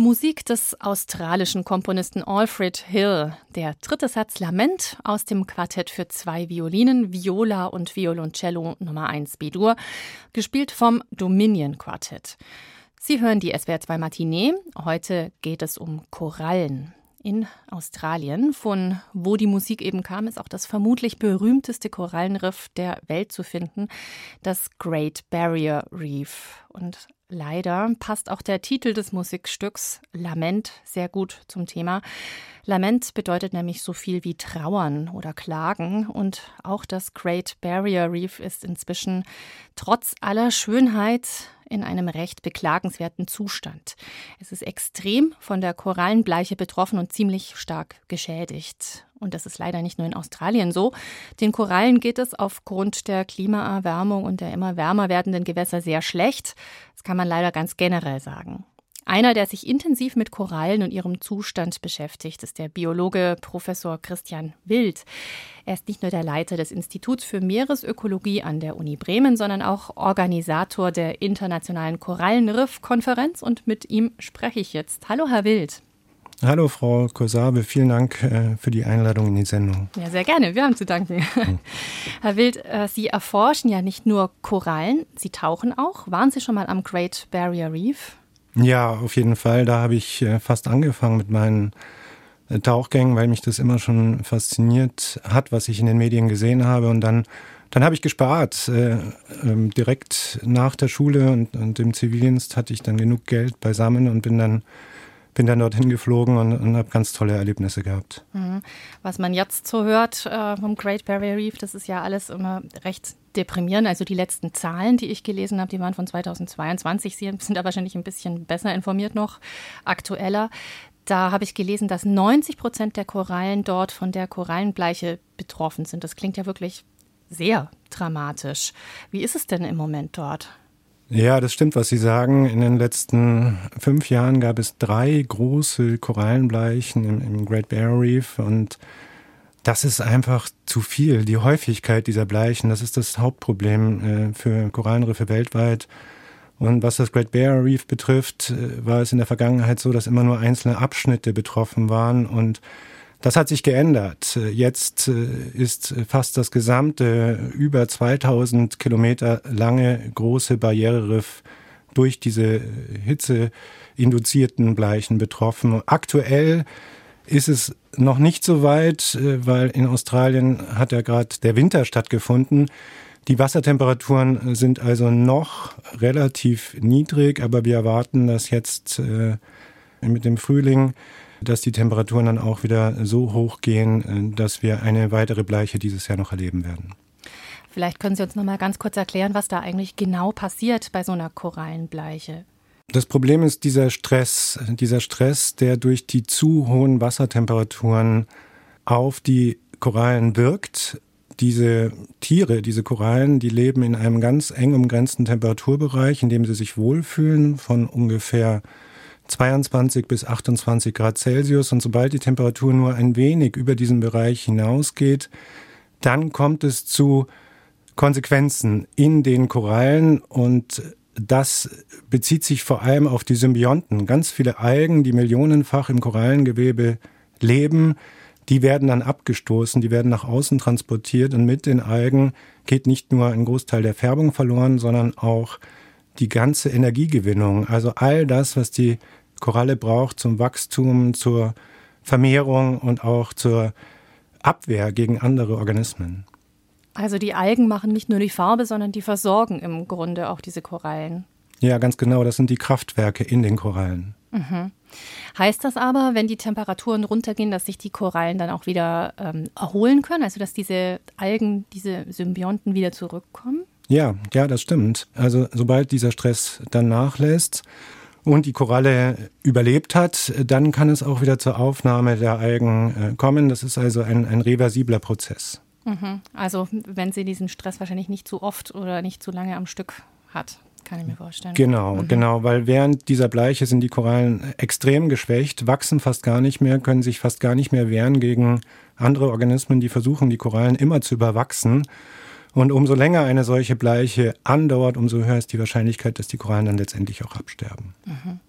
Musik des australischen Komponisten Alfred Hill. Der dritte Satz Lament aus dem Quartett für zwei Violinen, Viola und Violoncello Nummer 1 B-Dur, gespielt vom Dominion Quartett. Sie hören die SWR 2 Matinee. Heute geht es um Korallen. In Australien, von wo die Musik eben kam, ist auch das vermutlich berühmteste Korallenriff der Welt zu finden, das Great Barrier Reef. Und Leider passt auch der Titel des Musikstücks Lament sehr gut zum Thema. Lament bedeutet nämlich so viel wie trauern oder klagen und auch das Great Barrier Reef ist inzwischen trotz aller Schönheit in einem recht beklagenswerten Zustand. Es ist extrem von der Korallenbleiche betroffen und ziemlich stark geschädigt. Und das ist leider nicht nur in Australien so. Den Korallen geht es aufgrund der Klimaerwärmung und der immer wärmer werdenden Gewässer sehr schlecht. Das kann man leider ganz generell sagen. Einer, der sich intensiv mit Korallen und ihrem Zustand beschäftigt, ist der Biologe Professor Christian Wild. Er ist nicht nur der Leiter des Instituts für Meeresökologie an der Uni Bremen, sondern auch Organisator der Internationalen Korallenriff-Konferenz und mit ihm spreche ich jetzt. Hallo, Herr Wild. Hallo, Frau Kosabe. Vielen Dank äh, für die Einladung in die Sendung. Ja, sehr gerne. Wir haben zu danken. Hm. Herr Wild, äh, Sie erforschen ja nicht nur Korallen, Sie tauchen auch. Waren Sie schon mal am Great Barrier Reef? Ja, auf jeden Fall. Da habe ich äh, fast angefangen mit meinen Tauchgängen, weil mich das immer schon fasziniert hat, was ich in den Medien gesehen habe. Und dann, dann habe ich gespart. Äh, ähm, direkt nach der Schule und, und dem Zivildienst hatte ich dann genug Geld beisammen und bin dann bin dann dorthin geflogen und, und habe ganz tolle Erlebnisse gehabt. Mhm. Was man jetzt so hört äh, vom Great Barrier Reef, das ist ja alles immer recht deprimierend. Also die letzten Zahlen, die ich gelesen habe, die waren von 2022. Sie sind da wahrscheinlich ein bisschen besser informiert noch, aktueller. Da habe ich gelesen, dass 90 Prozent der Korallen dort von der Korallenbleiche betroffen sind. Das klingt ja wirklich sehr dramatisch. Wie ist es denn im Moment dort? Ja, das stimmt, was Sie sagen. In den letzten fünf Jahren gab es drei große Korallenbleichen im, im Great Barrier Reef und das ist einfach zu viel. Die Häufigkeit dieser Bleichen, das ist das Hauptproblem äh, für Korallenriffe weltweit. Und was das Great Barrier Reef betrifft, äh, war es in der Vergangenheit so, dass immer nur einzelne Abschnitte betroffen waren und das hat sich geändert. Jetzt äh, ist fast das gesamte über 2000 Kilometer lange große Barriereriff durch diese hitzeinduzierten Bleichen betroffen. Aktuell ist es noch nicht so weit, äh, weil in Australien hat ja gerade der Winter stattgefunden. Die Wassertemperaturen sind also noch relativ niedrig, aber wir erwarten, dass jetzt äh, mit dem Frühling dass die Temperaturen dann auch wieder so hoch gehen, äh, dass wir eine weitere Bleiche dieses Jahr noch erleben werden. Vielleicht können Sie uns noch mal ganz kurz erklären, was da eigentlich genau passiert bei so einer Korallenbleiche. Das Problem ist dieser Stress, dieser Stress, der durch die zu hohen Wassertemperaturen auf die Korallen wirkt. Diese Tiere, diese Korallen, die leben in einem ganz eng umgrenzten Temperaturbereich, in dem sie sich wohlfühlen, von ungefähr 22 bis 28 Grad Celsius. Und sobald die Temperatur nur ein wenig über diesen Bereich hinausgeht, dann kommt es zu Konsequenzen in den Korallen und das bezieht sich vor allem auf die Symbionten. Ganz viele Algen, die millionenfach im Korallengewebe leben, die werden dann abgestoßen, die werden nach außen transportiert und mit den Algen geht nicht nur ein Großteil der Färbung verloren, sondern auch die ganze Energiegewinnung. Also all das, was die Koralle braucht zum Wachstum, zur Vermehrung und auch zur Abwehr gegen andere Organismen. Also die Algen machen nicht nur die Farbe, sondern die versorgen im Grunde auch diese Korallen. Ja, ganz genau. Das sind die Kraftwerke in den Korallen. Mhm. Heißt das aber, wenn die Temperaturen runtergehen, dass sich die Korallen dann auch wieder ähm, erholen können? Also dass diese Algen, diese Symbionten wieder zurückkommen? Ja, ja, das stimmt. Also sobald dieser Stress dann nachlässt und die Koralle überlebt hat, dann kann es auch wieder zur Aufnahme der Algen äh, kommen. Das ist also ein, ein reversibler Prozess. Mhm. Also wenn sie diesen Stress wahrscheinlich nicht zu oft oder nicht zu lange am Stück hat. Kann ich mir vorstellen. Genau, mhm. genau, weil während dieser Bleiche sind die Korallen extrem geschwächt, wachsen fast gar nicht mehr, können sich fast gar nicht mehr wehren gegen andere Organismen, die versuchen, die Korallen immer zu überwachsen. Und umso länger eine solche Bleiche andauert, umso höher ist die Wahrscheinlichkeit, dass die Korallen dann letztendlich auch absterben. Mhm.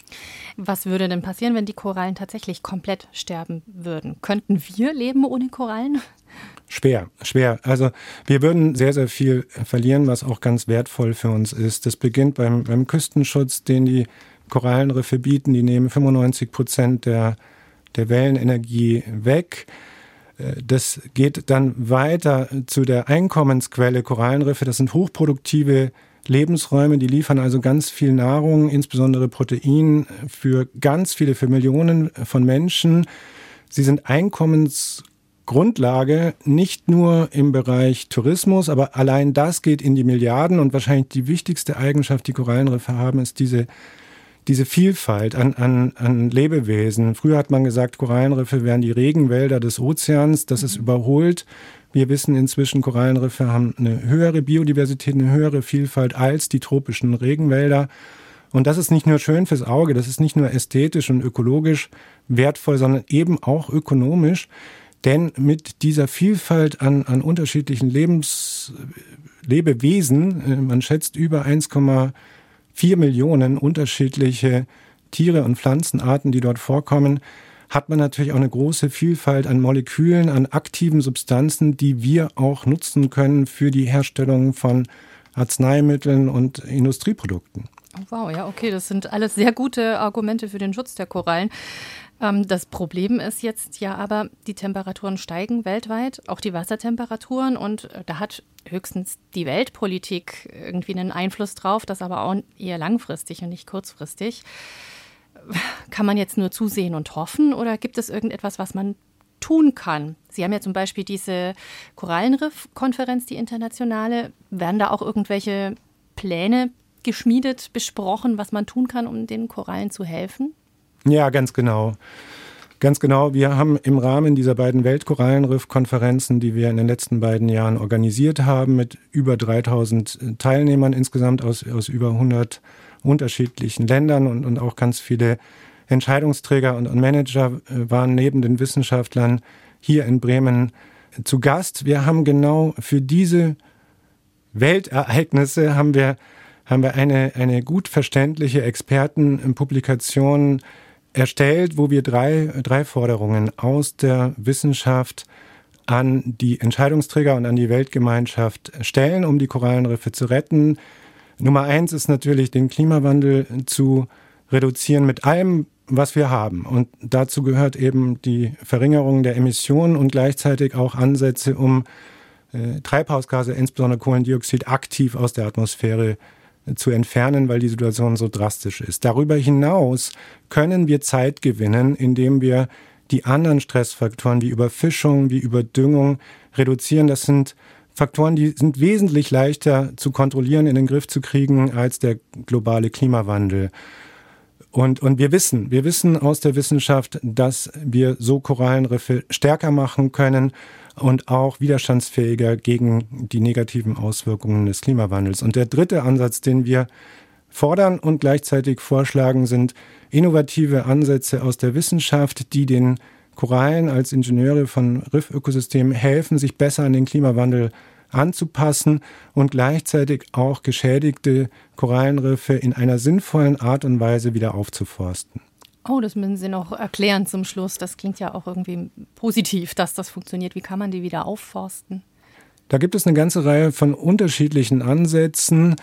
Was würde denn passieren, wenn die Korallen tatsächlich komplett sterben würden? Könnten wir leben ohne Korallen? Schwer, schwer. Also wir würden sehr, sehr viel verlieren, was auch ganz wertvoll für uns ist. Das beginnt beim, beim Küstenschutz, den die Korallenriffe bieten. Die nehmen 95 Prozent der, der Wellenenergie weg. Äh, das geht dann weiter zu der Einkommensquelle Korallenriffe. Das sind hochproduktive Lebensräume, die liefern also ganz viel Nahrung, insbesondere Protein für ganz viele, für Millionen von Menschen. Sie sind Einkommensgrundlage nicht nur im Bereich Tourismus, aber allein das geht in die Milliarden und wahrscheinlich die wichtigste Eigenschaft, die Korallenriffe haben, ist diese diese Vielfalt an, an, an Lebewesen. Früher hat man gesagt, Korallenriffe wären die Regenwälder des Ozeans. Das ist mhm. überholt. Wir wissen inzwischen, Korallenriffe haben eine höhere Biodiversität, eine höhere Vielfalt als die tropischen Regenwälder. Und das ist nicht nur schön fürs Auge, das ist nicht nur ästhetisch und ökologisch wertvoll, sondern eben auch ökonomisch. Denn mit dieser Vielfalt an, an Lebens, Lebewesen, äh, man schätzt über 1,4 Millionen unterschiedliche Tiere und Pflanzenarten, die dort vorkommen, hat man natürlich auch eine große Vielfalt an Molekülen, an aktiven Substanzen, die wir auch nutzen können für die Herstellung von Arzneimitteln und Industrieprodukten. Wow, ja, okay, das sind alles sehr gute Argumente für den Schutz der Korallen. Ähm, das Problem ist jetzt ja aber, die Temperaturen steigen weltweit, auch die Wassertemperaturen und äh, da hat höchstens die Weltpolitik irgendwie einen Einfluss drauf, das aber auch eher langfristig und nicht kurzfristig kann man jetzt nur zusehen und hoffen oder gibt es irgendetwas, was man tun kann? Sie haben ja zum Beispiel diese Korallenriff-Konferenz, die internationale. Werden da auch irgendwelche Pläne geschmiedet, besprochen, was man tun kann, um den Korallen zu helfen? Ja, ganz genau. Ganz genau. Wir haben im Rahmen dieser beiden Weltkorallenriff-Konferenzen, die wir in den letzten beiden Jahren organisiert haben, mit über 3000 Teilnehmern insgesamt aus, aus über 100 unterschiedlichen Ländern und, und auch ganz viele Entscheidungsträger und, und Manager äh, waren neben den Wissenschaftlern hier in Bremen zu Gast. Wir haben genau für diese Weltereignisse haben wir, haben wir eine, eine gut verständliche Expertenpublikation erstellt, wo wir drei, drei Forderungen aus der Wissenschaft an die Entscheidungsträger und an die Weltgemeinschaft stellen, um die Korallenriffe zu retten. Nummer eins ist natürlich, den Klimawandel zu reduzieren mit allem, was wir haben. Und dazu gehört eben die Verringerung der Emissionen und gleichzeitig auch Ansätze, um äh, Treibhausgase, insbesondere Kohlendioxid, aktiv aus der Atmosphäre äh, zu entfernen, weil die Situation so drastisch ist. Darüber hinaus können wir Zeit gewinnen, indem wir die anderen Stressfaktoren wie Überfischung, wie Überdüngung reduzieren. Das sind Faktoren, die sind wesentlich leichter zu kontrollieren, in den Griff zu kriegen als der globale Klimawandel. Und, und wir wissen, wir wissen aus der Wissenschaft, dass wir so Korallenriffe stärker machen können und auch widerstandsfähiger gegen die negativen Auswirkungen des Klimawandels. Und der dritte Ansatz, den wir fordern und gleichzeitig vorschlagen, sind innovative Ansätze aus der Wissenschaft, die den Korallen als Ingenieure von Riffökosystemen helfen, sich besser an den Klimawandel anzupassen und gleichzeitig auch geschädigte Korallenriffe in einer sinnvollen Art und Weise wieder aufzuforsten. Oh, das müssen Sie noch erklären zum Schluss. Das klingt ja auch irgendwie positiv, dass das funktioniert. Wie kann man die wieder aufforsten? Da gibt es eine ganze Reihe von unterschiedlichen Ansätzen.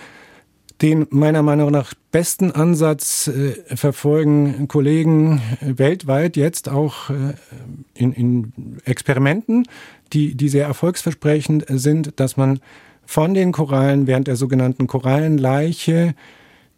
Den meiner Meinung nach besten Ansatz äh, verfolgen Kollegen weltweit jetzt auch äh, in, in Experimenten, die, die sehr erfolgsversprechend sind, dass man von den Korallen während der sogenannten Korallenleiche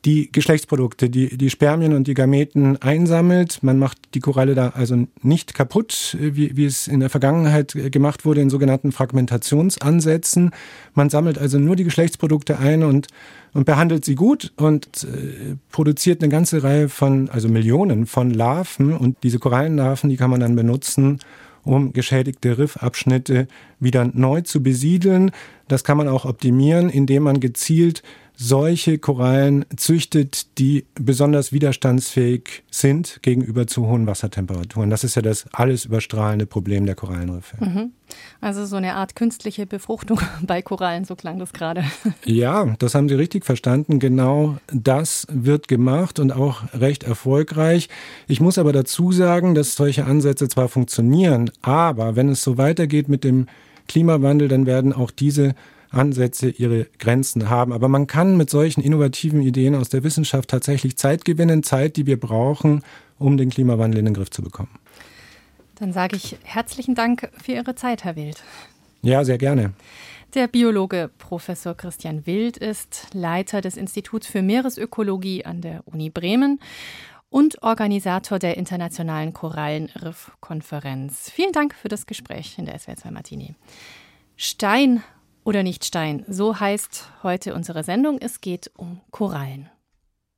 die Geschlechtsprodukte, die, die Spermien und die Gameten einsammelt. Man macht die Koralle da also nicht kaputt, wie, wie es in der Vergangenheit gemacht wurde in sogenannten Fragmentationsansätzen. Man sammelt also nur die Geschlechtsprodukte ein und, und behandelt sie gut und äh, produziert eine ganze Reihe von, also Millionen von Larven. Und diese Korallenlarven, die kann man dann benutzen, um geschädigte Riffabschnitte wieder neu zu besiedeln. Das kann man auch optimieren, indem man gezielt solche Korallen züchtet, die besonders widerstandsfähig sind gegenüber zu hohen Wassertemperaturen. Das ist ja das alles überstrahlende Problem der Korallenriffe. Mhm. Also so eine Art künstliche Befruchtung bei Korallen, so klang das gerade. Ja, das haben Sie richtig verstanden. Genau das wird gemacht und auch recht erfolgreich. Ich muss aber dazu sagen, dass solche Ansätze zwar funktionieren, aber wenn es so weitergeht mit dem Klimawandel, dann werden auch diese Ansätze ihre Grenzen haben. Aber man kann mit solchen innovativen Ideen aus der Wissenschaft tatsächlich Zeit gewinnen, Zeit, die wir brauchen, um den Klimawandel in den Griff zu bekommen. Dann sage ich herzlichen Dank für Ihre Zeit, Herr Wild. Ja, sehr gerne. Der Biologe Professor Christian Wild ist Leiter des Instituts für Meeresökologie an der Uni Bremen und Organisator der Internationalen Korallenriff-Konferenz. Vielen Dank für das Gespräch in der SWR 2 Martini. Stein oder nicht Stein. So heißt heute unsere Sendung. Es geht um Korallen.